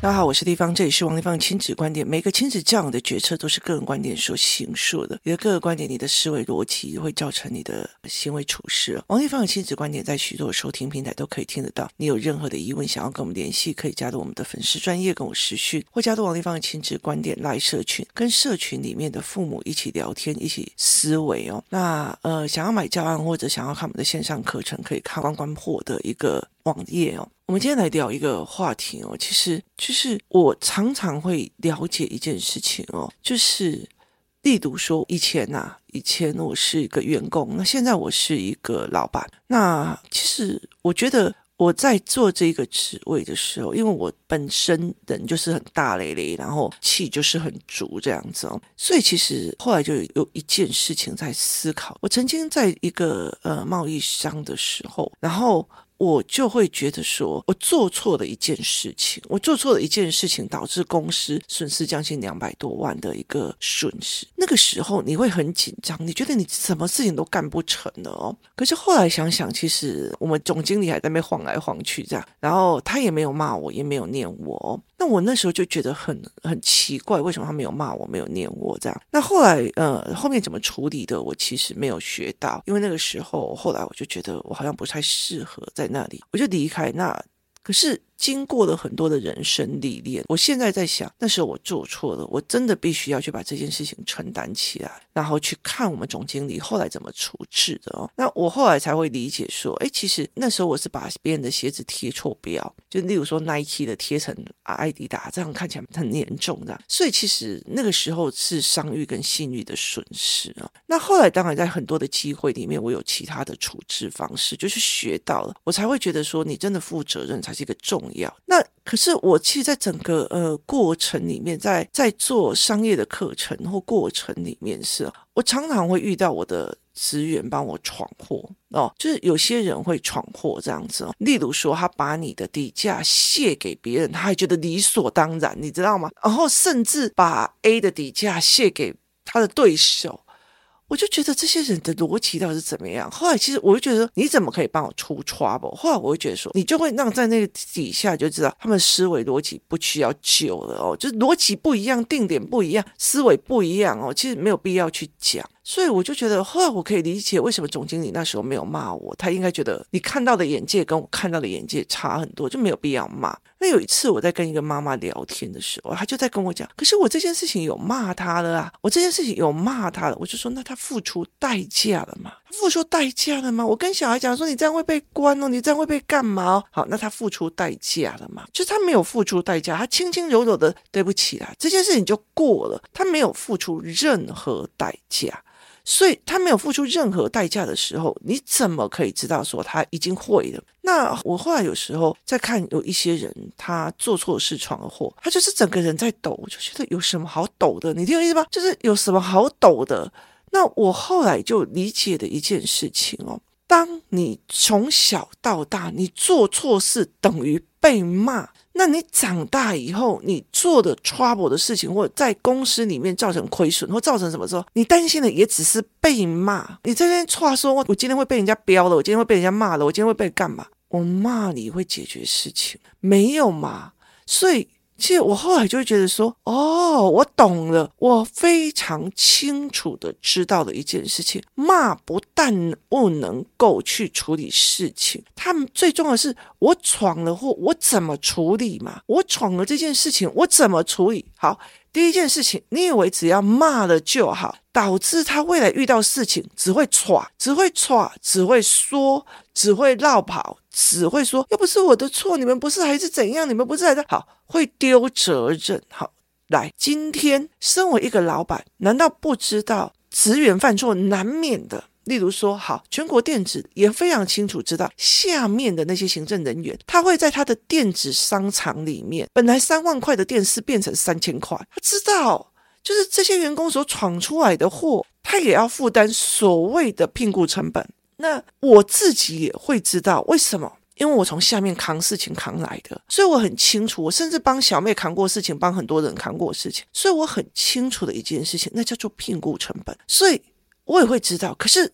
大家好，我是地方，这里是王丽芳亲子观点。每个亲子教养的决策都是个人观点所形塑的。你的个人观点，你的思维逻辑会造成你的行为处事。王丽芳的亲子观点在许多收听平台都可以听得到。你有任何的疑问想要跟我们联系，可以加入我们的粉丝专业跟我私讯，或加入王丽芳的亲子观点赖社群，跟社群里面的父母一起聊天，一起思维哦。那呃，想要买教案或者想要看我们的线上课程，可以看关关破的一个网页哦。我们今天来聊一个话题哦，其实就是我常常会了解一件事情哦，就是例如说以前呐、啊，以前我是一个员工，那现在我是一个老板。那其实我觉得我在做这个职位的时候，因为我本身人就是很大咧咧，然后气就是很足这样子哦，所以其实后来就有一件事情在思考。我曾经在一个呃贸易商的时候，然后。我就会觉得说，我做错了一件事情，我做错了一件事情，导致公司损失将近两百多万的一个损失。那个时候你会很紧张，你觉得你什么事情都干不成了哦。可是后来想想，其实我们总经理还在那边晃来晃去这样，然后他也没有骂我，也没有念我。那我那时候就觉得很很奇怪，为什么他没有骂我，没有念我这样？那后来呃，后面怎么处理的，我其实没有学到，因为那个时候后来我就觉得我好像不太适合在。那里，我就离开那。可是经过了很多的人生历练，我现在在想，那时候我做错了，我真的必须要去把这件事情承担起来，然后去看我们总经理后来怎么处置的哦。那我后来才会理解说，哎，其实那时候我是把别人的鞋子贴错标，就例如说 Nike 的贴成阿迪达，这样看起来很严重的。所以其实那个时候是商誉跟信誉的损失啊。那后来当然在很多的机会里面，我有其他的处置方式，就是学到了，我才会觉得说，你真的负责任才。是一个重要。那可是我其实，在整个呃过程里面，在在做商业的课程或过程里面是，我常常会遇到我的职员帮我闯祸哦，就是有些人会闯祸这样子哦。例如说，他把你的底价卸给别人，他还觉得理所当然，你知道吗？然后甚至把 A 的底价卸给他的对手。我就觉得这些人的逻辑到底是怎么样？后来其实我就觉得，你怎么可以帮我出 trouble？后来我就觉得说，你就会让在那个底下就知道他们思维逻辑不需要救了哦，就是逻辑不一样，定点不一样，思维不一样哦，其实没有必要去讲。所以我就觉得，后来我可以理解为什么总经理那时候没有骂我，他应该觉得你看到的眼界跟我看到的眼界差很多，就没有必要骂。那有一次我在跟一个妈妈聊天的时候，她就在跟我讲，可是我这件事情有骂他了啊，我这件事情有骂他了，我就说那他付出代价了吗？付出代价了吗？我跟小孩讲说，你这样会被关哦，你这样会被干嘛哦？好，那他付出代价了吗？就是他没有付出代价，他轻轻柔柔的对不起啦，这件事情就过了，他没有付出任何代价。所以他没有付出任何代价的时候，你怎么可以知道说他已经会了？那我后来有时候在看有一些人，他做错事闯了祸，他就是整个人在抖，我就觉得有什么好抖的？你听我意思吗？就是有什么好抖的？那我后来就理解的一件事情哦，当你从小到大你做错事等于被骂。那你长大以后，你做的 trouble 的事情，或者在公司里面造成亏损，或造成什么时候，你担心的也只是被骂。你这边话说，我今天会被人家飙了，我今天会被人家骂了，我今天会被干嘛？我骂你会解决事情？没有嘛？所以。其实我后来就会觉得说，哦，我懂了，我非常清楚的知道了一件事情：骂不但不能够去处理事情，他们最重要的是我闯了祸，我怎么处理嘛？我闯了这件事情，我怎么处理？好。第一件事情，你以为只要骂了就好，导致他未来遇到事情只会闯，只会闯，只会说，只会绕跑，只会说又不是我的错，你们不是还是怎样？你们不是还是好，会丢责任。好，来，今天身为一个老板，难道不知道职员犯错难免的？例如说，好，全国电子也非常清楚知道，下面的那些行政人员，他会在他的电子商场里面，本来三万块的电视变成三千块，他知道，就是这些员工所闯出来的祸，他也要负担所谓的聘雇成本。那我自己也会知道为什么，因为我从下面扛事情扛来的，所以我很清楚。我甚至帮小妹扛过事情，帮很多人扛过事情，所以我很清楚的一件事情，那叫做聘雇成本。所以。我也会知道，可是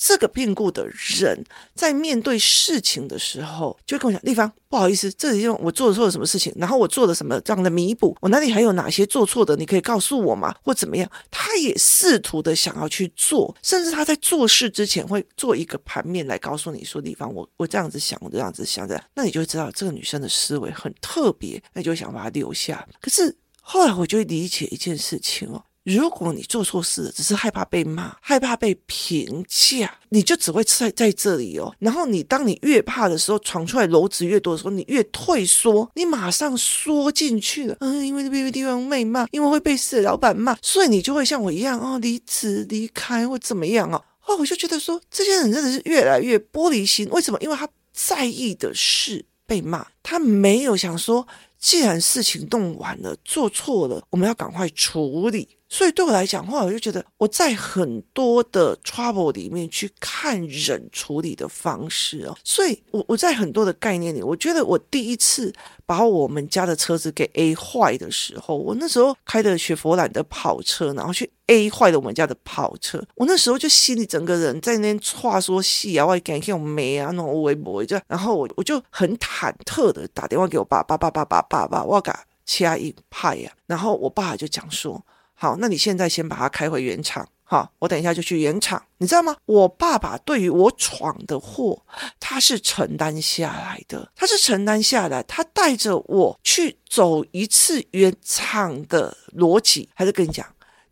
这个变故的人在面对事情的时候，就跟我讲：“丽芳，不好意思，这里因为我做错了什么事情，然后我做了什么这样的弥补，我哪里还有哪些做错的，你可以告诉我吗？或怎么样？”他也试图的想要去做，甚至他在做事之前会做一个盘面来告诉你说：“丽芳，我我这样子想，我这样子想的。”那你就知道这个女生的思维很特别，那就想把她留下。可是后来我就会理解一件事情哦。如果你做错事，只是害怕被骂，害怕被评价，你就只会在在这里哦。然后你当你越怕的时候，闯出来篓子越多的时候，你越退缩，你马上缩进去了。嗯，因为被地方被骂，因为会被死老板骂，所以你就会像我一样哦，离职离开或怎么样哦。哦，我就觉得说，这些人真的是越来越玻璃心。为什么？因为他在意的是被骂，他没有想说，既然事情弄完了，做错了，我们要赶快处理。所以对我来讲的话，我就觉得我在很多的 trouble 里面去看人处理的方式哦。所以我我在很多的概念里，我觉得我第一次把我们家的车子给 A 坏的时候，我那时候开的雪佛兰的跑车，然后去 A 坏了我们家的跑车，我那时候就心里整个人在那边话说戏啊，我感觉我没啊，那种微博这样，然后我我就很忐忑的打电话给我爸爸爸爸爸爸爸，我嘎掐一派呀，然后我爸就讲说。好，那你现在先把它开回原厂，好，我等一下就去原厂，你知道吗？我爸爸对于我闯的祸，他是承担下来的，他是承担下来，他带着我去走一次原厂的逻辑，还是跟你讲，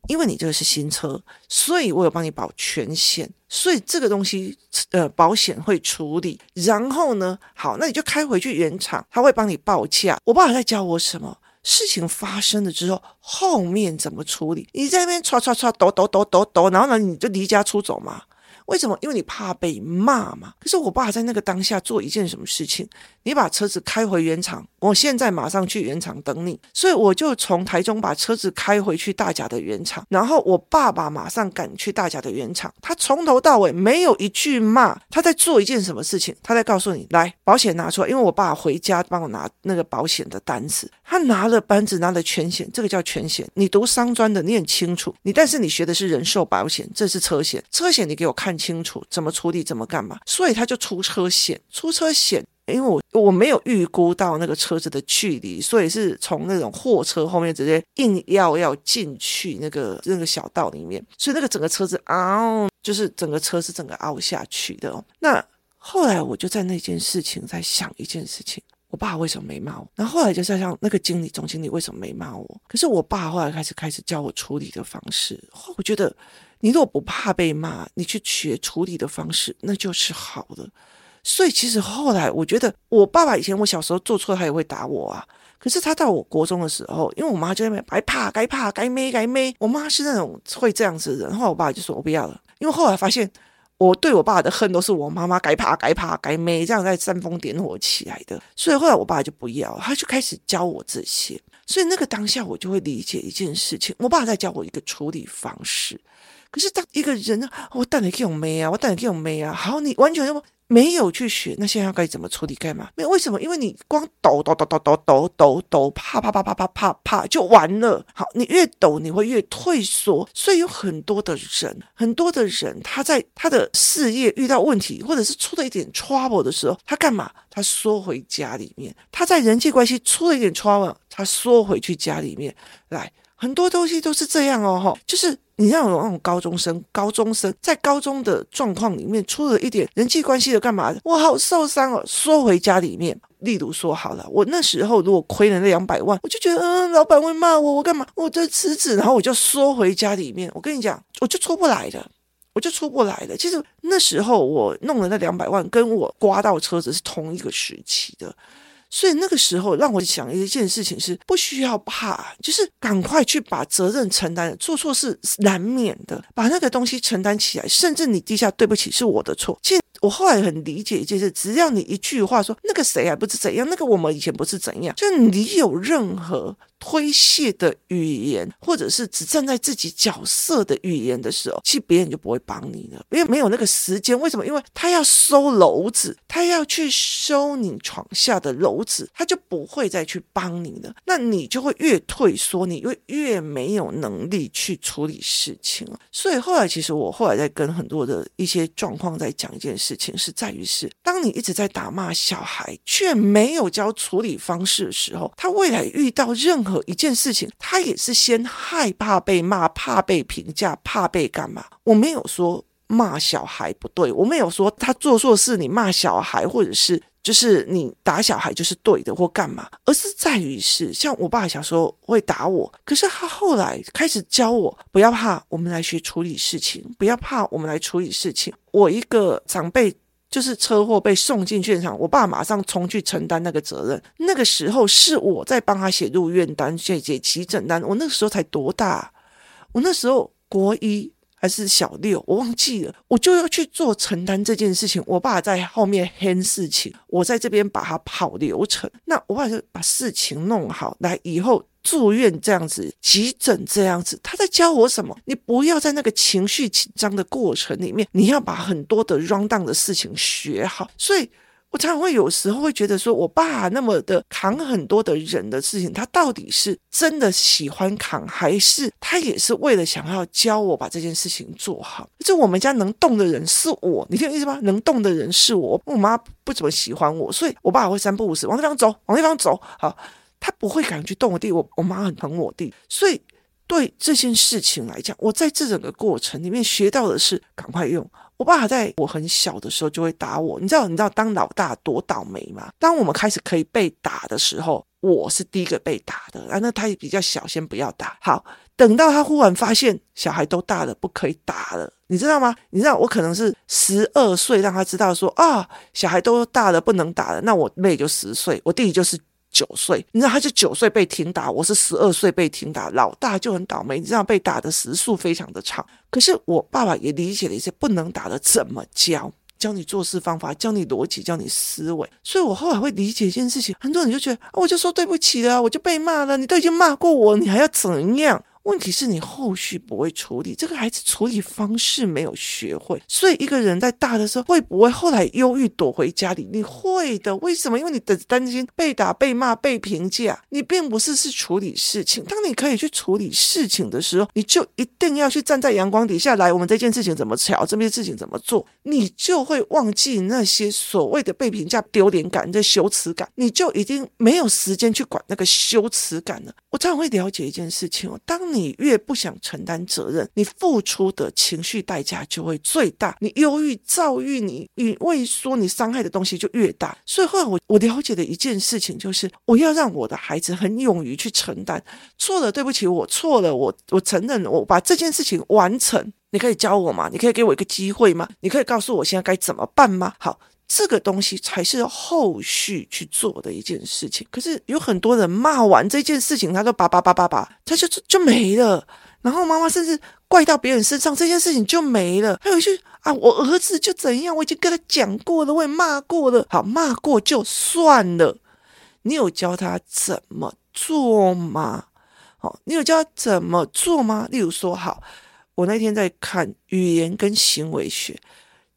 因为你这个是新车，所以我有帮你保全险，所以这个东西呃保险会处理，然后呢，好，那你就开回去原厂，他会帮你报价。我爸爸在教我什么？事情发生了之后，后面怎么处理？你在那边吵吵吵抖抖抖抖抖，然后呢，你就离家出走嘛？为什么？因为你怕被骂嘛。可是我爸在那个当下做一件什么事情？你把车子开回原厂，我现在马上去原厂等你。所以我就从台中把车子开回去大甲的原厂，然后我爸爸马上赶去大甲的原厂。他从头到尾没有一句骂，他在做一件什么事情？他在告诉你，来，保险拿出来，因为我爸回家帮我拿那个保险的单子。他拿了单子，拿了全险，这个叫全险。你读商专的，你很清楚。你但是你学的是人寿保险，这是车险。车险你给我看清楚，怎么处理，怎么干嘛？所以他就出车险，出车险。因为我我没有预估到那个车子的距离，所以是从那种货车后面直接硬要要进去那个那个小道里面，所以那个整个车子凹，就是整个车是整个凹下去的哦。那后来我就在那件事情在想一件事情，我爸为什么没骂我？然后后来就在想那个经理总经理为什么没骂我？可是我爸后来开始开始教我处理的方式，我觉得你如果不怕被骂，你去学处理的方式，那就是好的。所以其实后来，我觉得我爸爸以前我小时候做错，他也会打我啊。可是他到我国中的时候，因为我妈就在那边该怕该怕该咩该咩，我妈是那种会这样子的人。后来我爸就说：“我不要了。”因为后来发现，我对我爸的恨都是我妈妈该怕该怕该咩这样在煽风点火起来的。所以后来我爸就不要，他就开始教我这些。所以那个当下，我就会理解一件事情：我爸在教我一个处理方式。可是当一个人，我带你去用咩啊？我带你去用咩啊？好，你完全就。没有去学，那现在该怎么处理？干嘛？没有，为什么？因为你光抖抖抖抖抖抖抖抖，啪啪啪啪啪啪啪就完了。好，你越抖你会越退缩，所以有很多的人，很多的人他在他的事业遇到问题，或者是出了一点 trouble 的时候，他干嘛？他缩回家里面。他在人际关系出了一点 trouble，他缩回去家里面来。很多东西都是这样哦，哈，就是你像有那种高中生，高中生在高中的状况里面出了一点人际关系的干嘛？我好受伤哦，缩回家里面。例如说好了，我那时候如果亏了那两百万，我就觉得嗯，老板会骂我，我干嘛？我就辞职，然后我就缩回家里面。我跟你讲，我就出不来的，我就出不来的。其实那时候我弄了那两百万，跟我刮到车子是同一个时期的。所以那个时候让我想一件事情是不需要怕，就是赶快去把责任承担，做错是难免的，把那个东西承担起来，甚至你地下对不起是我的错。其实我后来很理解一件事，只要你一句话说那个谁还不是怎样，那个我们以前不是怎样，就你有任何。推卸的语言，或者是只站在自己角色的语言的时候，其实别人就不会帮你了，因为没有那个时间。为什么？因为他要收篓子，他要去收你床下的篓子，他就不会再去帮你了。那你就会越退缩，你会越没有能力去处理事情。所以后来，其实我后来在跟很多的一些状况在讲一件事情，是在于是，当你一直在打骂小孩，却没有教处理方式的时候，他未来遇到任何何一件事情，他也是先害怕被骂，怕被评价，怕被干嘛？我没有说骂小孩不对，我没有说他做错事，你骂小孩，或者是就是你打小孩就是对的或干嘛，而是在于是像我爸小时候会打我，可是他后来开始教我不要怕，我们来学处理事情，不要怕，我们来处理事情。我一个长辈。就是车祸被送进现场，我爸马上冲去承担那个责任。那个时候是我在帮他写入院单、写写急诊单。我那个时候才多大？我那时候国一还是小六，我忘记了。我就要去做承担这件事情。我爸在后面 handle 事情，我在这边把他跑流程。那我爸就把事情弄好，来以后。住院这样子，急诊这样子，他在教我什么？你不要在那个情绪紧张的过程里面，你要把很多的 run down 的事情学好。所以我常常会有时候会觉得说，我爸那么的扛很多的人的事情，他到底是真的喜欢扛，还是他也是为了想要教我把这件事情做好？就我们家能动的人是我，你听我意思吗？能动的人是我，我妈不怎么喜欢我，所以我爸会三不五时往那方走，往那方走，好。他不会敢去动我弟，我我妈很疼我弟，所以对这件事情来讲，我在这整个过程里面学到的是赶快用。我爸在我很小的时候就会打我，你知道你知道当老大多倒霉吗？当我们开始可以被打的时候，我是第一个被打的，啊，那他也比较小，先不要打。好，等到他忽然发现小孩都大了，不可以打了，你知道吗？你知道我可能是十二岁让他知道说啊，小孩都大了不能打了，那我妹就十岁，我弟弟就是。九岁，你知道他是九岁被停打，我是十二岁被停打，老大就很倒霉，你知道被打的时速非常的长。可是我爸爸也理解了一些不能打的怎么教，教你做事方法，教你逻辑，教你思维。所以我后来会理解一件事情，很多人就觉得，我就说对不起了，我就被骂了，你都已经骂过我，你还要怎样？问题是你后续不会处理，这个孩子处理方式没有学会，所以一个人在大的时候会不会后来忧郁躲回家里？你会的，为什么？因为你的担心被打、被骂、被评价，你并不是是处理事情。当你可以去处理事情的时候，你就一定要去站在阳光底下来。我们这件事情怎么调？这件事情怎么做？你就会忘记那些所谓的被评价丢脸感、这羞耻感，你就已经没有时间去管那个羞耻感了。我常常会了解一件事情哦，当你你越不想承担责任，你付出的情绪代价就会最大。你忧郁、躁郁，你你畏缩，你伤害的东西就越大。所以后来我我了解的一件事情就是，我要让我的孩子很勇于去承担错了，对不起，我错了，我我承认，我把这件事情完成。你可以教我吗？你可以给我一个机会吗？你可以告诉我现在该怎么办吗？好。这个东西才是后续去做的一件事情。可是有很多人骂完这件事情，他都叭叭叭叭叭，他就就没了。然后妈妈甚至怪到别人身上，这件事情就没了。还有一句啊，我儿子就怎样，我已经跟他讲过了，我也骂过了。好，骂过就算了。你有教他怎么做吗？好，你有教他怎么做吗？例如说，好，我那天在看语言跟行为学。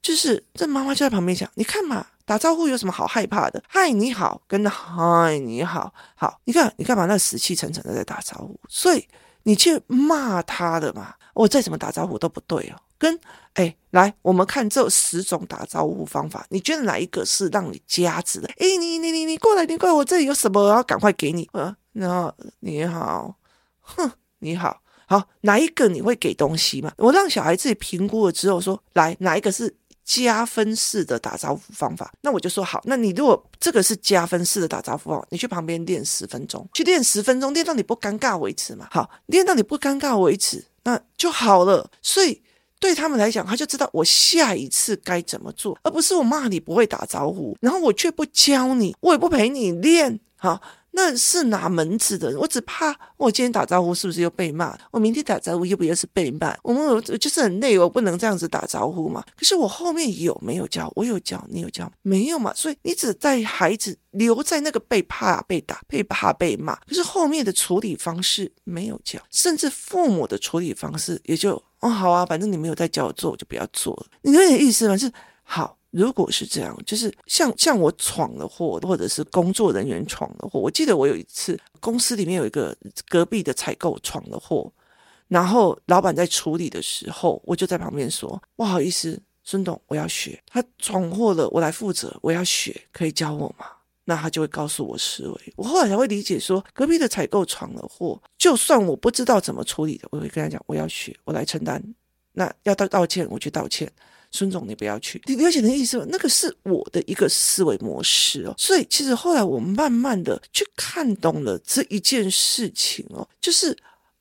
就是这妈妈就在旁边讲，你看嘛，打招呼有什么好害怕的？嗨，你好，跟嗨，你好，好，你看你干嘛那死气沉沉的在打招呼？所以你去骂他的嘛，我再怎么打招呼都不对哦。跟哎，来，我们看这十种打招呼方法，你觉得哪一个是让你加值的？哎，你你你你过来，你过来，我这里有什么，我要赶快给你。嗯，然后你好，哼，你好，好，哪一个你会给东西嘛？我让小孩自己评估了之后说，来，哪一个是？加分式的打招呼方法，那我就说好。那你如果这个是加分式的打招呼方法，你去旁边练十分钟，去练十分钟，练到你不尴尬为止嘛。好，练到你不尴尬为止，那就好了。所以对他们来讲，他就知道我下一次该怎么做，而不是我骂你不会打招呼，然后我却不教你，我也不陪你练。好。那是哪门子的？我只怕我今天打招呼是不是又被骂？我明天打招呼又不又是被骂？我们就是很累，我不能这样子打招呼嘛。可是我后面有没有教？我有教，你有教没有嘛？所以你只带孩子留在那个被怕被打、被怕被骂，可是后面的处理方式没有教，甚至父母的处理方式也就哦好啊，反正你没有在教我做，我就不要做了。你有点意思吗？是好。如果是这样，就是像像我闯了祸，或者是工作人员闯了祸。我记得我有一次公司里面有一个隔壁的采购闯了祸，然后老板在处理的时候，我就在旁边说：“不好意思，孙董，我要学。他闯祸了，我来负责，我要学，可以教我吗？”那他就会告诉我思维。我后来才会理解说，隔壁的采购闯了祸，就算我不知道怎么处理的，我会跟他讲：“我要学，我来承担。”那要道道歉，我去道歉。孙总，你不要去。你了解的意思吗？那个是我的一个思维模式哦。所以其实后来我慢慢的去看懂了这一件事情哦，就是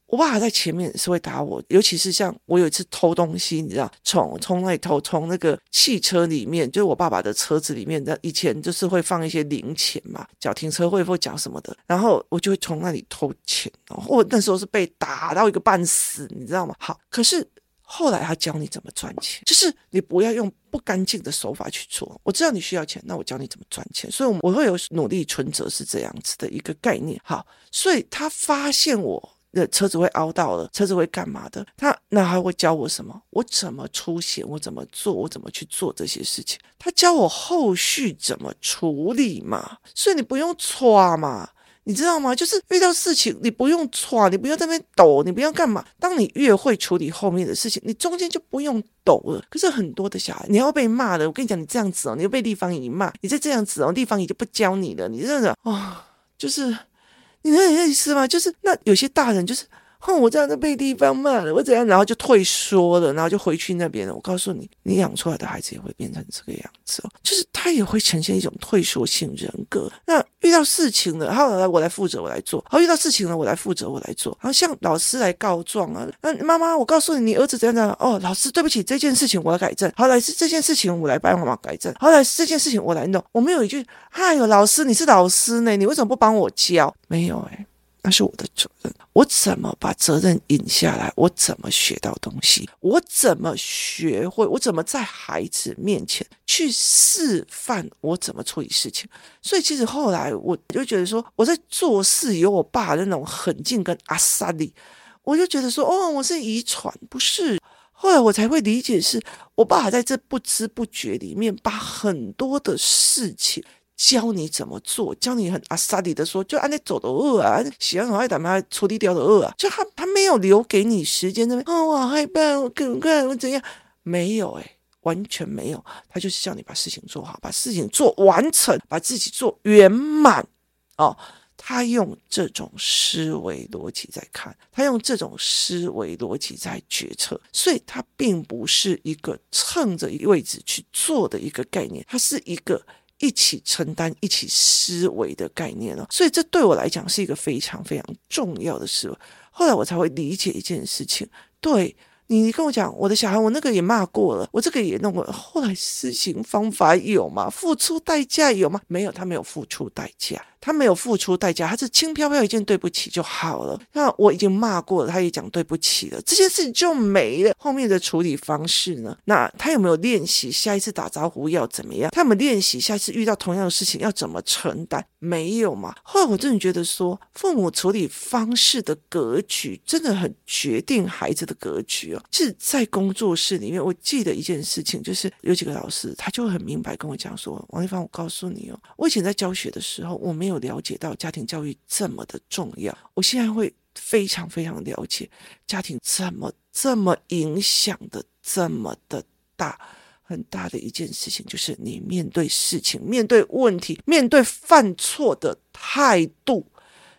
我爸爸在前面是会打我，尤其是像我有一次偷东西，你知道，从从那里偷，从那个汽车里面，就是我爸爸的车子里面的，以前就是会放一些零钱嘛，缴停车费或缴什么的，然后我就会从那里偷钱哦。我那时候是被打到一个半死，你知道吗？好，可是。后来他教你怎么赚钱，就是你不要用不干净的手法去做。我知道你需要钱，那我教你怎么赚钱。所以我会有努力存折是这样子的一个概念。好，所以他发现我的车子会凹到了，车子会干嘛的？他那还会教我什么？我怎么出险？我怎么做？我怎么去做这些事情？他教我后续怎么处理嘛。所以你不用抓嘛。你知道吗？就是遇到事情，你不用闯，你不要在那边抖，你不要干嘛。当你越会处理后面的事情，你中间就不用抖了。可是很多的小孩，你要被骂的，我跟你讲，你这样子哦，你又被地方一骂，你再这样子哦，地方姨就不教你了。你这样子哦，就是你能有意思吗？就是那有些大人就是。哼、我这样子被地方骂了，我怎样，然后就退缩了，然后就回去那边了。我告诉你，你养出来的孩子也会变成这个样子，就是他也会呈现一种退缩性人格。那遇到事情了，好，来我来负责，我来做。好，遇到事情了，我来负责，我来做。然后像老师来告状啊，那妈妈，我告诉你，你儿子怎样怎样。哦，老师，对不起，这件事情我来改正。好，来是这件事情我来帮妈妈改正。好，来是这件事情我来弄。我没有一句，哎呦，老师，你是老师呢，你为什么不帮我教？没有哎。那是我的责任，我怎么把责任引下来？我怎么学到东西？我怎么学会？我怎么在孩子面前去示范我怎么处理事情？所以其实后来我就觉得说，我在做事有我爸的那种狠劲跟阿萨利，我就觉得说，哦，我是遗传，不是。后来我才会理解，是我爸还在这不知不觉里面把很多的事情。教你怎么做，教你很阿萨里的说，就按你走的饿啊，喜欢很爱打嘛，处理掉的饿啊，就他他没有留给你时间，那边哦，我好害怕，我赶快我怎样？没有诶，完全没有，他就是叫你把事情做好，把事情做完成，把自己做圆满哦。他用这种思维逻辑在看，他用这种思维逻辑在决策，所以他并不是一个蹭着一个位置去做的一个概念，他是一个。一起承担、一起思维的概念了，所以这对我来讲是一个非常非常重要的事。后来我才会理解一件事情，对。你跟我讲，我的小孩，我那个也骂过了，我这个也弄过了。后来施行方法有吗？付出代价有吗？没有，他没有付出代价，他没有付出代价，他是轻飘飘一件对不起就好了。那我已经骂过了，他也讲对不起了，这件事情就没了。后面的处理方式呢？那他有没有练习下一次打招呼要怎么样？他们练习下一次遇到同样的事情要怎么承担？没有嘛？后来我真的觉得说，父母处理方式的格局真的很决定孩子的格局哦。是在工作室里面，我记得一件事情，就是有几个老师，他就很明白跟我讲说：“王丽芳，我告诉你哦，我以前在教学的时候，我没有了解到家庭教育这么的重要，我现在会非常非常了解家庭怎么这么影响的这么的大，很大的一件事情，就是你面对事情、面对问题、面对犯错的态度，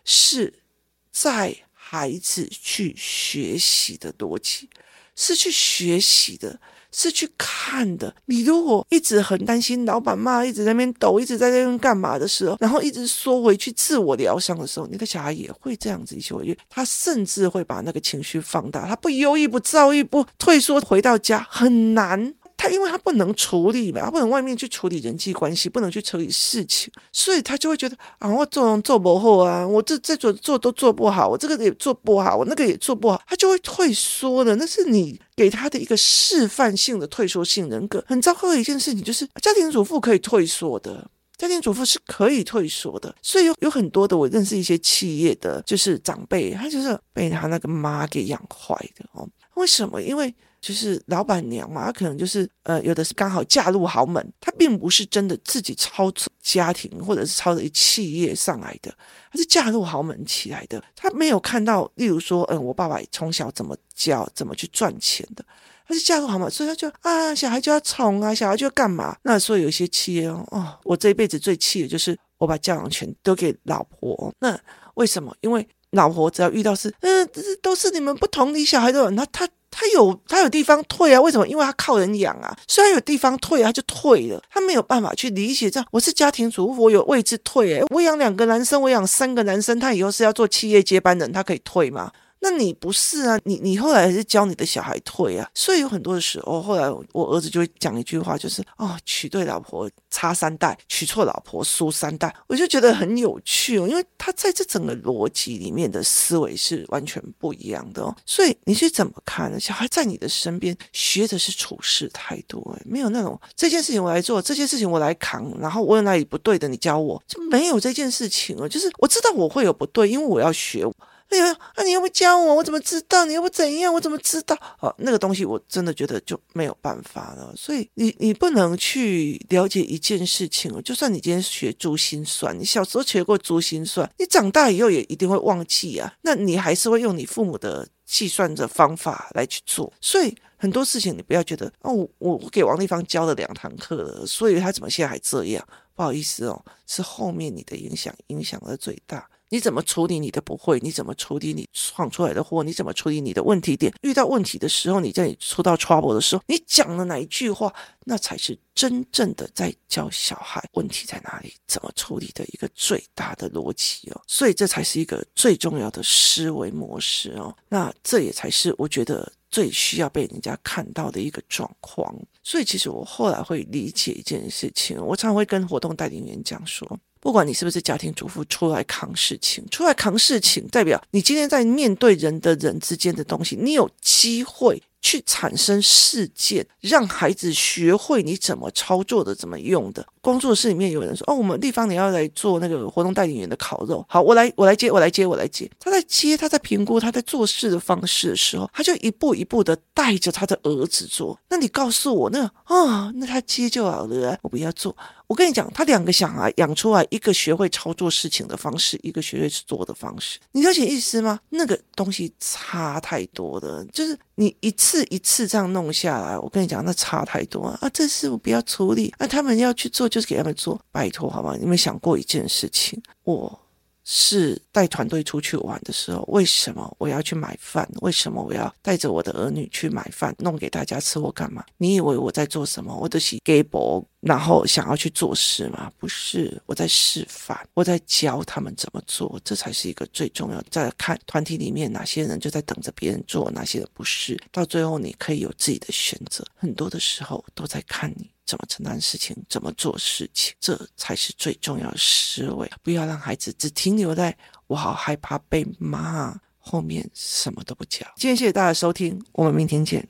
是在孩子去学习的逻辑。”是去学习的，是去看的。你如果一直很担心老板骂，一直在那边抖，一直在那边干嘛的时候，然后一直缩回去自我疗伤的时候，你的小孩也会这样子一起回去。他甚至会把那个情绪放大，他不忧郁、不躁郁、不退缩，回到家很难。他因为他不能处理嘛，他不能外面去处理人际关系，不能去处理事情，所以他就会觉得啊，我做人做不好啊，我这这做做都做不好，我这个也做不好，我那个也做不好，他就会退缩了。那是你给他的一个示范性的退缩性人格。很糟糕的一件事情就是，家庭主妇可以退缩的。家庭主妇是可以退缩的，所以有有很多的我认识一些企业的就是长辈，他就是被他那个妈给养坏的哦。为什么？因为就是老板娘嘛，她可能就是呃，有的是刚好嫁入豪门，她并不是真的自己操持家庭或者是操着企业上来的，她是嫁入豪门起来的。她没有看到，例如说，嗯、我爸爸从小怎么教，怎么去赚钱的。他是嫁入豪门，所以他就啊，小孩就要宠啊，小孩就要干嘛？那所以有一些企业哦，我这一辈子最气的就是我把教养权都给老婆。那为什么？因为老婆只要遇到事，嗯，都是你们不同理小孩的人，他他他有他有地方退啊？为什么？因为他靠人养啊，虽然有地方退，他就退了，他没有办法去理解这样。我是家庭主妇，我有位置退，诶，我养两个男生，我养三个男生，他以后是要做企业接班人，他可以退吗？那你不是啊？你你后来还是教你的小孩退啊？所以有很多的时候，后来我儿子就会讲一句话，就是哦，娶对老婆差三代，娶错老婆输三代。我就觉得很有趣哦，因为他在这整个逻辑里面的思维是完全不一样的哦。所以你是怎么看呢？小孩在你的身边学的是处事态度，诶，没有那种这件事情我来做，这件事情我来扛，然后我有哪里不对的，你教我，就没有这件事情哦。就是我知道我会有不对，因为我要学。哎呀，那、你又不教我，我怎么知道？你又不怎样，我怎么知道？哦，那个东西我真的觉得就没有办法了。所以你你不能去了解一件事情哦，就算你今天学珠心算，你小时候学过珠心算，你长大以后也一定会忘记啊。那你还是会用你父母的计算的方法来去做。所以很多事情你不要觉得哦，我我给王丽芳教了两堂课了，所以他怎么现在还这样？不好意思哦，是后面你的影响影响的最大。你怎么处理你的不会？你怎么处理你闯出来的祸？你怎么处理你的问题点？遇到问题的时候，你在出到 trouble 的时候，你讲了哪一句话，那才是真正的在教小孩问题在哪里，怎么处理的一个最大的逻辑哦。所以这才是一个最重要的思维模式哦。那这也才是我觉得最需要被人家看到的一个状况。所以其实我后来会理解一件事情，我常常会跟活动代理员讲说。不管你是不是家庭主妇，出来扛事情，出来扛事情，代表你今天在面对人的人之间的东西，你有机会。去产生事件，让孩子学会你怎么操作的，怎么用的。工作室里面有人说：“哦，我们地方你要来做那个活动代理员的烤肉。”好，我来，我来接，我来接，我来接。他在接，他在评估，他在做事的方式的时候，他就一步一步的带着他的儿子做。那你告诉我，那啊、那他接就好了，我不要做。我跟你讲，他两个小孩养出来，一个学会操作事情的方式，一个学会做的方式，你了解意思吗？那个东西差太多的，就是你一次。一次这样弄下来，我跟你讲，那差太多啊！这事我不要处理，啊，他们要去做，就是给他们做，拜托，好吗？你们想过一件事情？我。是带团队出去玩的时候，为什么我要去买饭？为什么我要带着我的儿女去买饭，弄给大家吃？我干嘛？你以为我在做什么？我都是给博，然后想要去做事吗？不是，我在示范，我在教他们怎么做，这才是一个最重要的。再来看团体里面哪些人就在等着别人做，哪些人不是，到最后你可以有自己的选择。很多的时候都在看你。怎么承担事情，怎么做事情，这才是最重要的思维。不要让孩子只停留在“我好害怕被骂”，后面什么都不讲。今天谢谢大家收听，我们明天见。